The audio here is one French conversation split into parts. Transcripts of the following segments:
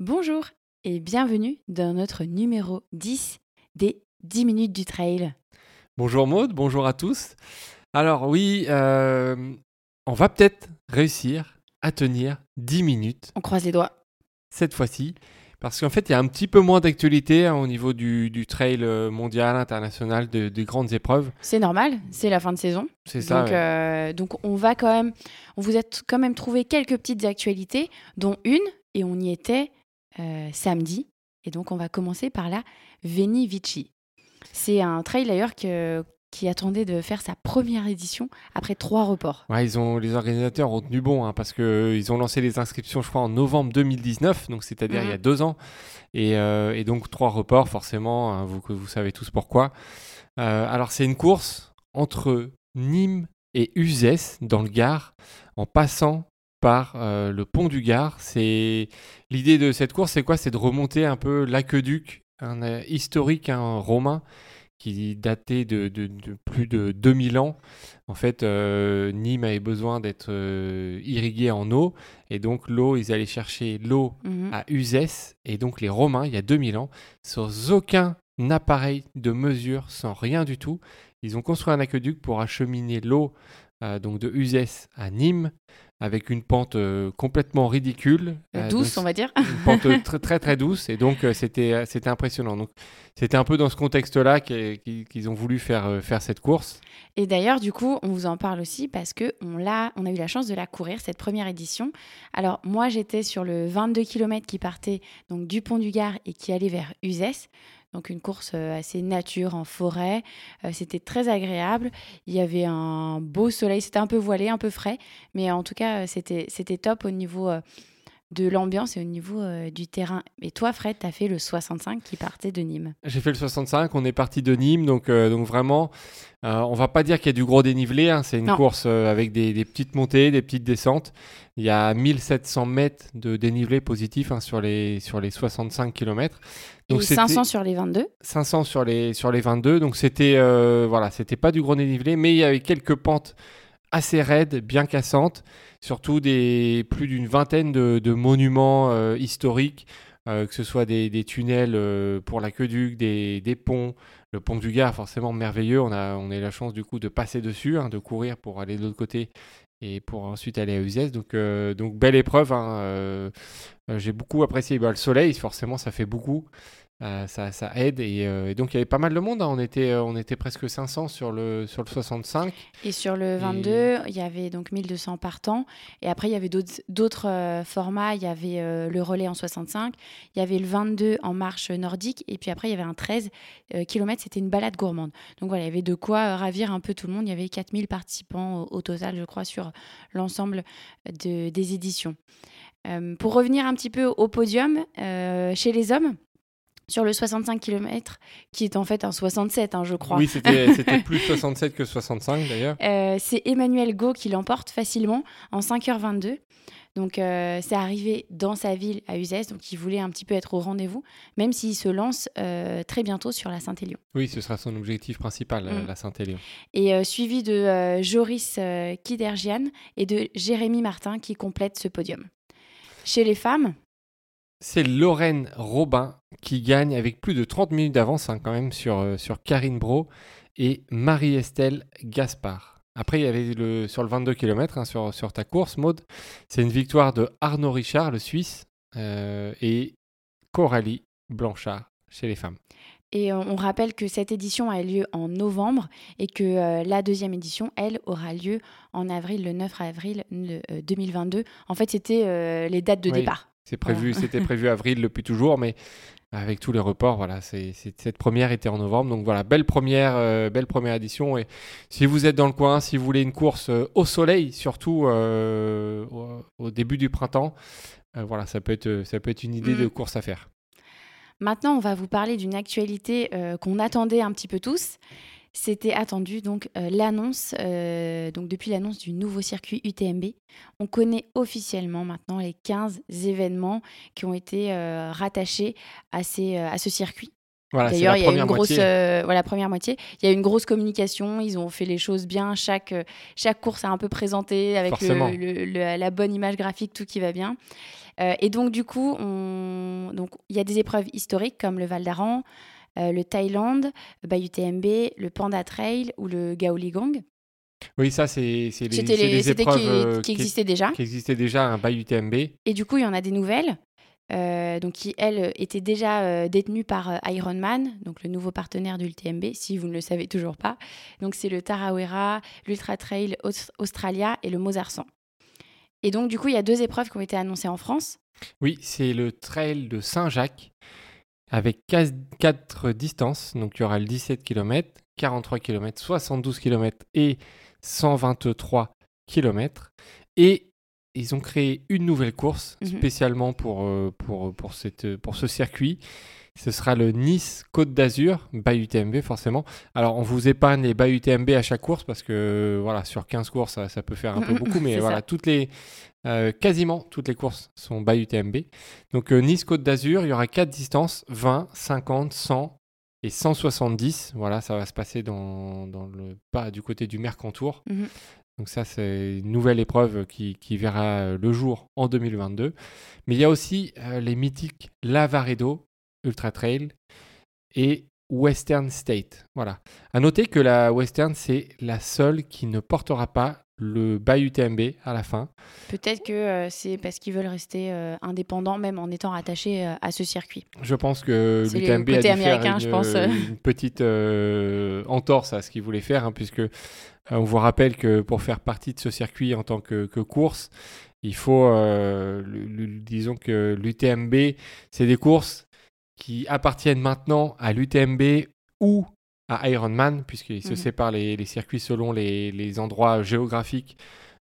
Bonjour et bienvenue dans notre numéro 10 des 10 minutes du trail. Bonjour Maude, bonjour à tous. Alors oui, euh, on va peut-être réussir à tenir 10 minutes On croise les doigts. cette fois-ci. Parce qu'en fait, il y a un petit peu moins d'actualité hein, au niveau du, du trail euh, mondial, international, de- des grandes épreuves. C'est normal, c'est la fin de saison. C'est ça. donc, ouais. euh, donc on va quand même, on vous a quand même trouvé quelques petites actualités, dont une, et on y était samedi. Et donc on va commencer par la Veni Vici. C'est un trail d'ailleurs que- qui attendait de faire sa première édition après trois reports. Ouais, ils ont, les organisateurs ont tenu bon hein, parce qu'ils ont lancé les inscriptions, je crois, en novembre 2019, donc c'est-à-dire Mhm. il y a deux ans. Et, euh, et donc trois reports, forcément, hein, vous, savez tous pourquoi. Euh, alors c'est une course entre Nîmes et Uzès dans le Gard, en passant par euh, le pont du Gard. C'est l'idée de cette course, c'est quoi? C'est de remonter un peu l'aqueduc, un euh, historique, un romain qui datait de, de- de plus de 2000 ans. En fait, euh, Nîmes avait besoin d'être euh, irrigué en eau, et donc l'eau, ils allaient chercher l'eau Mhm. à Uzès, et donc les Romains, il y a 2000 ans, sans aucun appareil de mesure, sans rien du tout, ils ont construit un aqueduc pour acheminer l'eau donc de Uzès à Nîmes, avec une pente euh, complètement ridicule. euh, Douce, donc on va dire. une pente très très très douce et donc euh, c'était c'était impressionnant. Donc c'était un peu dans ce contexte-là qu'ils ont voulu faire faire cette course. Et d'ailleurs, du coup, on vous en parle aussi parce que on l'a, on a eu la chance de la courir cette première édition. Alors moi, j'étais sur le 22 km qui partait donc du pont du Gard et qui allait vers Uzès. Donc une course euh, assez nature en forêt. Euh, c'était très agréable. Il y avait un beau soleil. C'était un peu voilé, un peu frais, mais en tout cas, euh, c'était c'était top au niveau de l'ambiance et au niveau euh, du terrain. Et toi, Fred, tu as fait le 65 qui partait de Nîmes. J'ai fait le 65, on est parti de Nîmes, donc euh, donc vraiment, euh, on va pas dire qu'il y a du gros dénivelé. hein, c'est une Non. course euh, avec des, des petites montées, des petites descentes. Il y a 1700 mètres de dénivelé positif hein, sur les sur les 65 km. et 500 sur les 22. 500 sur les, sur les 22. Donc c'était voilà, c'était pas du gros dénivelé, mais il y avait quelques pentes assez raides, bien cassantes, surtout des plus d'une vingtaine de, monuments euh, historiques, euh, que ce soit des, tunnels euh, pour l'aqueduc, des, des ponts. Le pont du Gard, forcément merveilleux. On a, on a la chance du coup de passer dessus, hein, de courir pour aller de l'autre côté et pour ensuite aller à Uzès. Donc, donc belle épreuve. hein, J'ai beaucoup apprécié Bah, le soleil, forcément, ça fait beaucoup. Euh, ça, ça aide et, euh, et donc il y avait pas mal de monde. hein. On était, euh, on était presque 500 sur le sur le 65. Et sur le 22, il y avait donc 1200 partants. Et après, il y avait d'autres- formats. Il y avait le relais en 65, il y avait le 22 en marche nordique. Et puis après, il y avait un 13 km, c'était une balade gourmande. Donc voilà, il y avait de quoi ravir un peu tout le monde. Il y avait 4000 participants au, au total, je crois, sur l'ensemble de- des éditions. Pour revenir un petit peu au podium, chez les hommes, sur le 65 km, qui est en fait un 67, hein, je crois. Oui, c'était plus 67 que 65 d'ailleurs. Euh, c'est Emmanuel Go qui l'emporte facilement en 5h22. Donc euh, c'est arrivé dans sa ville à Uzès, donc il voulait un petit peu être au rendez-vous, même s'il se lance euh, très bientôt sur la Saint-Élion. Oui, ce sera son objectif principal, Mm. la Saint-Élion. Et euh, suivi de Joris Kidergian et de Jérémy Martin qui complètent ce podium. Chez les femmes, C'est Lorraine Robin qui gagne avec plus de 30 minutes d'avance hein, quand même sur, euh, sur Karine Bro et Marie-Estelle Gaspard. Après, il y avait le, sur le 22 km sur, sur ta course, Maude, c'est une victoire de Arnaud Richard, le Suisse, euh, et Coralie Blanchard chez les femmes. Et on on rappelle que cette édition a lieu en novembre et que euh, la deuxième édition, elle, aura lieu en avril, le 9 avril euh, 2022. En fait, c'était euh, les dates de Oui. départ. C'est prévu, Voilà. c'était prévu avril depuis toujours, mais avec tous les reports, voilà, c'est, c'est- cette première était en novembre, donc voilà, belle première, euh, belle première édition. Et si vous êtes dans le coin, si vous voulez une course euh, au soleil, surtout euh, au, au début du printemps, voilà, ça peut être, ça peut être une idée Mm. de course à faire. Maintenant, on va vous parler d'une actualité qu'on attendait un petit peu tous. C'était attendu, donc euh, l'annonce, euh, donc depuis l'annonce du nouveau circuit UTMB, on connaît officiellement maintenant les 15 événements qui ont été euh, rattachés à, ces, à ce circuit. Voilà, D'ailleurs, il y a une grosse, euh, voilà, première moitié. Il y a une grosse communication. Ils ont fait les choses bien. Chaque, chaque course a un peu présenté avec le- Forcément. le- le- la bonne image graphique, tout qui va bien. Euh, et donc, du coup, on... donc, il y a des épreuves historiques comme le Val d'Aran, le Thaïlande, le Bayou TMB, le Panda Trail ou le Gaoligang. Oui, ça, c'est les, les- épreuves qui, euh, qui existaient déjà. qui existaient déjà, un Bayou UTMB. Et du coup, il y en a des nouvelles, euh, donc qui, elles, étaient déjà euh, détenues par euh, Ironman, donc le nouveau partenaire de l'UTMB, si vous ne le savez toujours pas. Donc, c'est le Tarawera, l'Ultra Trail Aus- Australia et le Mozart 100. Et donc, du coup, il y a deux épreuves qui ont été annoncées en France. Oui, c'est le trail de Saint-Jacques avec 4 distances. Donc il y aura le 17 km, 43 km, 72 km et 123 km. Et ils ont créé une nouvelle course Mhm. spécialement pour, euh, pour, pour, cette, pour ce circuit. Ce sera le Nice Côte d'Azur, Bayou UTMB forcément. Alors on vous épargne les Bayou UTMB à chaque course parce que voilà, sur 15 courses ça, ça peut faire un peu beaucoup, mais voilà, ça. toutes les, euh, quasiment toutes les courses sont Bayou UTMB. Donc euh, Nice Côte d'Azur, il y aura quatre distances 20, 50, 100 et 170. Voilà, ça va se passer dans, dans le pas du côté du Mercantour. Donc ça, c'est une nouvelle épreuve qui, qui verra euh, le jour en 2022. Mais il y a aussi euh, les mythiques Lavaredo Ultra Trail et Western State. Voilà. À noter que la Western, c'est la seule qui ne portera pas le Bayou TMB à la fin. Peut-être que euh, c'est parce qu'ils veulent rester euh, indépendants, même en étant attachés euh, à ce circuit. Je pense que l'UTMB a dû faire une, je pense. une petite entorse à ce qu'il voulait faire, hein, puisque on vous rappelle que pour faire partie de ce circuit en tant que, que course, il faut, disons que l'UTMB, c'est des courses qui appartiennent maintenant à l'UTMB ou à Ironman, puisqu'ils se Mhm. séparent les, les circuits selon les, les endroits géographiques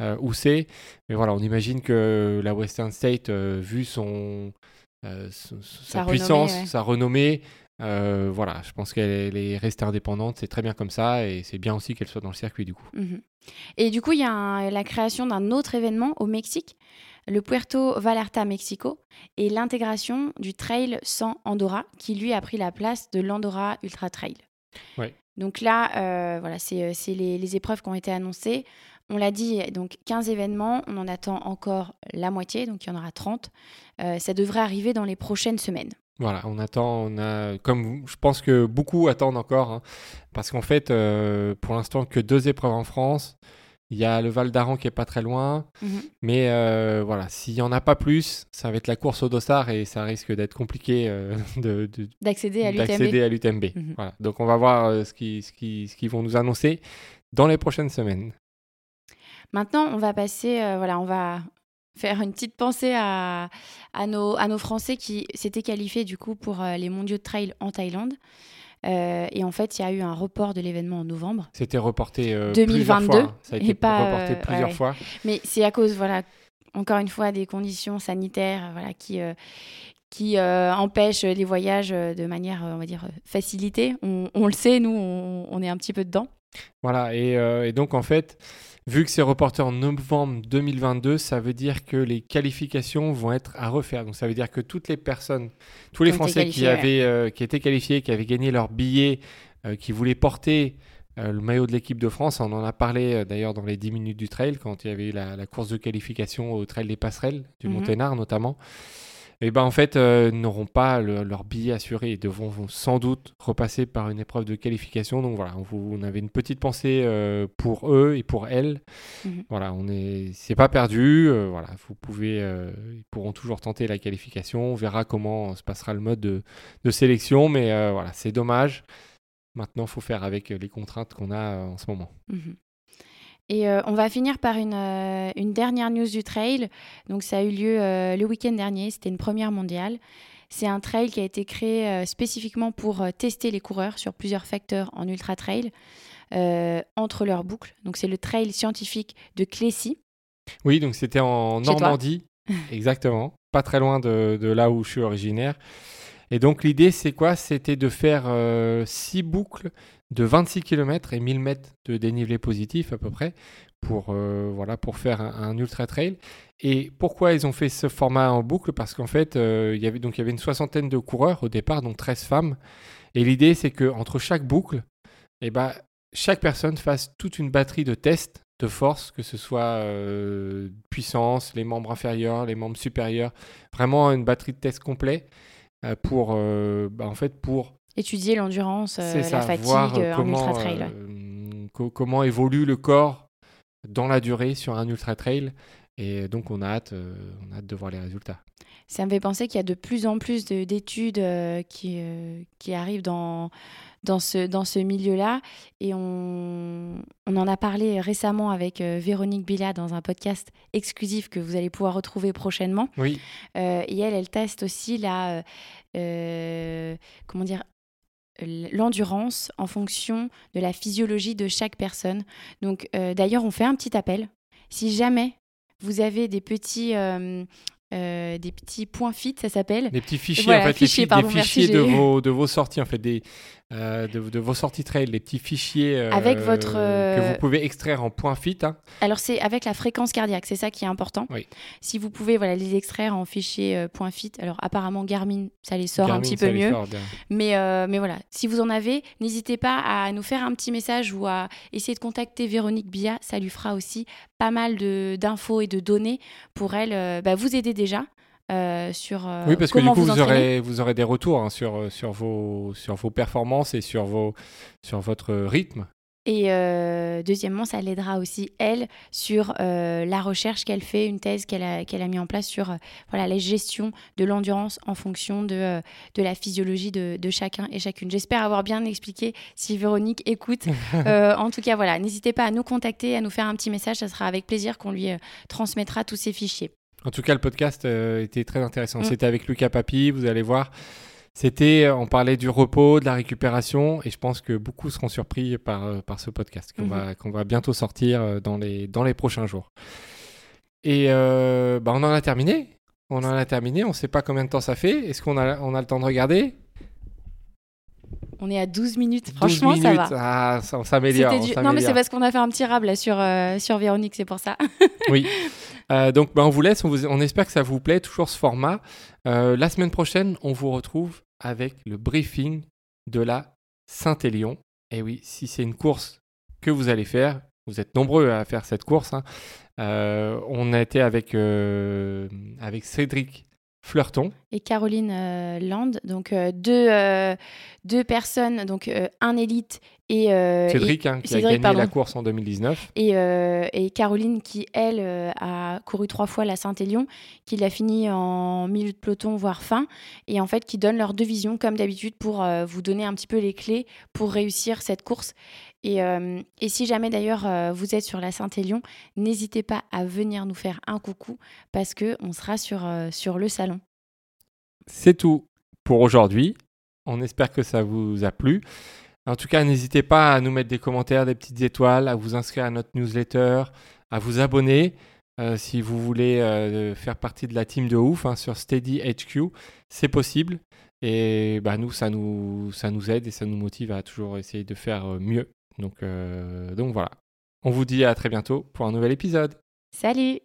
euh, où c'est. Mais voilà, on imagine que la Western State, euh, vu son, euh, son- sa Sa renommée, puissance, ouais. sa renommée, voilà, je pense qu'elle elle est restée indépendante, c'est très bien comme ça, et c'est bien aussi qu'elle soit dans le circuit du coup. Mhm. Et du coup, il y a un- la création d'un autre événement au Mexique, le Puerto Vallarta Mexico, et l'intégration du Trail sans Andorra, qui lui a pris la place de l'Andorra Ultra Trail. Ouais. Donc là, euh, voilà, c'est euh, les, les épreuves qui ont été annoncées. On l'a dit, donc 15 événements, on en attend encore la moitié, donc il y en aura 30. Euh, ça devrait arriver dans les prochaines semaines. Voilà, on attend, on a, comme je pense que beaucoup attendent encore, hein, parce qu'en fait, euh, pour l'instant, que deux épreuves en France. Il y a le Val d'Aran qui est pas très loin, Mhm. mais euh, voilà, s'il y en a pas plus, ça va être la course au dossard et ça risque d'être compliqué euh, de, de- D'accéder à l'UTMB. Mhm. Voilà. Donc on va voir euh, ce qu'ils ce qui, ce qu'ils vont nous annoncer dans les prochaines semaines. Maintenant, on va passer, voilà, on va faire une petite pensée à, à, nos, à nos Français qui s'étaient qualifiés du coup pour les mondiaux de trail en Thaïlande. Euh, et en fait, il y a eu un report de l'événement en novembre. C'était reporté euh, 2022, plusieurs fois. Ça a et été pas, reporté euh, plusieurs ouais. fois. Mais c'est à cause, voilà, encore une fois, des conditions sanitaires euh, voilà, qui, qui euh, empêchent les voyages de manière, on va dire, facilitée. On, on le sait, nous, on, on est un petit peu dedans. Voilà, et, euh, et donc en fait, vu que c'est reporté en novembre 2022, ça veut dire que les qualifications vont être à refaire. Donc ça veut dire que toutes les personnes, tous les Français qui, avaient, euh, qui étaient qualifiés, qui avaient gagné leur billet, euh, qui voulaient porter euh, le maillot de l'équipe de France, on en a parlé d'ailleurs dans les 10 minutes du trail, quand il y avait eu la, la course de qualification au trail des passerelles, du Mhm. Monténard notamment. Et ben en fait, euh, n'auront pas le- leur billet assuré et devront vont sans doute repasser par une épreuve de qualification. Donc voilà, on, avait une petite pensée euh, pour eux et pour elles. Mhm. Voilà, on est, c'est pas perdu. euh, voilà, vous pouvez, euh, ils pourront toujours tenter la qualification. On verra comment se passera le mode de, de sélection, mais voilà, c'est dommage. Maintenant, il faut faire avec les contraintes qu'on a en ce moment. Mhm. Et euh, on va finir par une, euh, une dernière news du trail. Donc ça a eu lieu euh, le week-end dernier, c'était une première mondiale. C'est un trail qui a été créé spécifiquement pour tester les coureurs sur plusieurs facteurs en ultra trail entre leurs boucles. Donc c'est le trail scientifique de Clécy. Oui, donc c'était en Chez. Normandie, exactement, pas très loin de, de là où je suis originaire. Et donc l'idée, c'est quoi? C'était de faire 6 boucles de 26 km et 1000 mètres de dénivelé positif à peu près pour, euh, voilà, pour faire un, ultra trail. Et pourquoi ils ont fait ce format en boucle? Parce qu'en fait, euh, il y avait, donc, il y avait une soixantaine de coureurs au départ, donc 13 femmes. Et l'idée, c'est que entre chaque boucle, eh ben, chaque personne fasse toute une batterie de tests de force, que ce soit euh, puissance, les membres inférieurs, les membres supérieurs, vraiment une batterie de tests complet pour, bah, en fait, pour étudier l'endurance, la fatigue voir, en ultra trail. comment évolue le corps dans la durée sur un ultra trail. Et donc, on a hâte, on a hâte de voir les résultats. Ça me fait penser qu'il y a de plus en plus d'études qui, qui arrivent dans, dans ce, dans ce milieu-là. Et on, on, en a parlé récemment avec euh, Véronique Billa dans un podcast exclusif que vous allez pouvoir retrouver prochainement. Oui. Euh, et elle, elle teste aussi la, euh, comment dire, l'endurance en fonction de la physiologie de chaque personne. Donc, d'ailleurs, on fait un petit appel. Si jamais vous avez des petits, des petits points fit, ça s'appelle. Des petits fichiers, en fait, fichiers, des fichiers de, vos, de vos sorties, en fait, des, euh, de, vos sorties trail, les petits fichiers euh, avec votre, que vous pouvez extraire en point fit. Hein. Alors c'est avec la fréquence cardiaque, c'est ça qui est important. Oui. Si vous pouvez voilà, les extraire en fichier euh, point fit, alors apparemment Garmin, ça les sort un petit peu mieux. mais, mais voilà, si vous en avez, n'hésitez pas à nous faire un petit message ou à essayer de contacter Véronique Bia, ça lui fera aussi pas mal d'infos et de données pour elle, bah, vous aider déjà euh, sur euh, oui parce que du coup vous, aurez vous aurez des retours hein, sur euh, sur vos sur vos performances et sur vos sur votre rythme. Et deuxièmement ça l'aidera aussi elle sur la recherche qu'elle fait une thèse qu'elle a qu'elle a mis en place sur voilà la gestion de l'endurance en fonction de de la physiologie de, de chacun et chacune. J'espère avoir bien expliqué si Véronique écoute. En tout cas voilà n'hésitez pas à nous contacter à nous faire un petit message ça sera avec plaisir qu'on lui transmettra tous ces fichiers en tout cas, le podcast euh, était très intéressant. Mm. C'était avec Lucas Papi, vous allez voir. C'était, euh, on parlait du repos, de la récupération, et je pense que beaucoup seront surpris par, euh, par ce podcast qu'on va, mm-hmm. qu'on va bientôt sortir dans les, dans les prochains jours. Et bah, on en a terminé. On en a terminé. On ne sait pas combien de temps ça fait. Est-ce qu'on a, on a le temps de regarder? On est à 12 minutes. Franchement, ça va. Ah, ça, on s'améliore. Non, mais c'est parce qu'on a fait un petit rab là sur, sur Véronique, c'est pour ça. oui. Euh, donc, ben, on vous laisse. On, espère que ça vous plaît, toujours ce format. Euh, la semaine prochaine, on vous retrouve avec le briefing de la Saint-Élion. Et oui, si c'est une course que vous allez faire, vous êtes nombreux à faire cette course. Hein. Euh, on a été avec, avec Cédric Fleurton. Et Caroline Land, donc deux, deux personnes, donc un élite et, euh, Cédric, hein, qui a gagné la course en 2019. Et, euh, et Caroline, qui, elle, euh, a couru trois fois la Saint-Élion, qui l'a fini en milieu de peloton, voire fin, et en fait, qui donne leurs deux visions, comme d'habitude, pour vous donner un petit peu les clés pour réussir cette course. Et, et si jamais, d'ailleurs, vous êtes sur la Saint-Élion, n'hésitez pas à venir nous faire un coucou, parce qu'on sera sur, sur le salon. C'est tout pour aujourd'hui. On espère que ça vous a plu. En tout cas, n'hésitez pas à nous mettre des commentaires, des petites étoiles, à vous inscrire à notre newsletter, à vous abonner. Euh, si vous voulez euh, faire partie de la team de ouf hein, sur Steady HQ, c'est possible. Et bah, nous, ça nous, ça nous aide et ça nous motive à toujours essayer de faire euh, mieux. Donc, donc voilà. On vous dit à très bientôt pour un nouvel épisode. Salut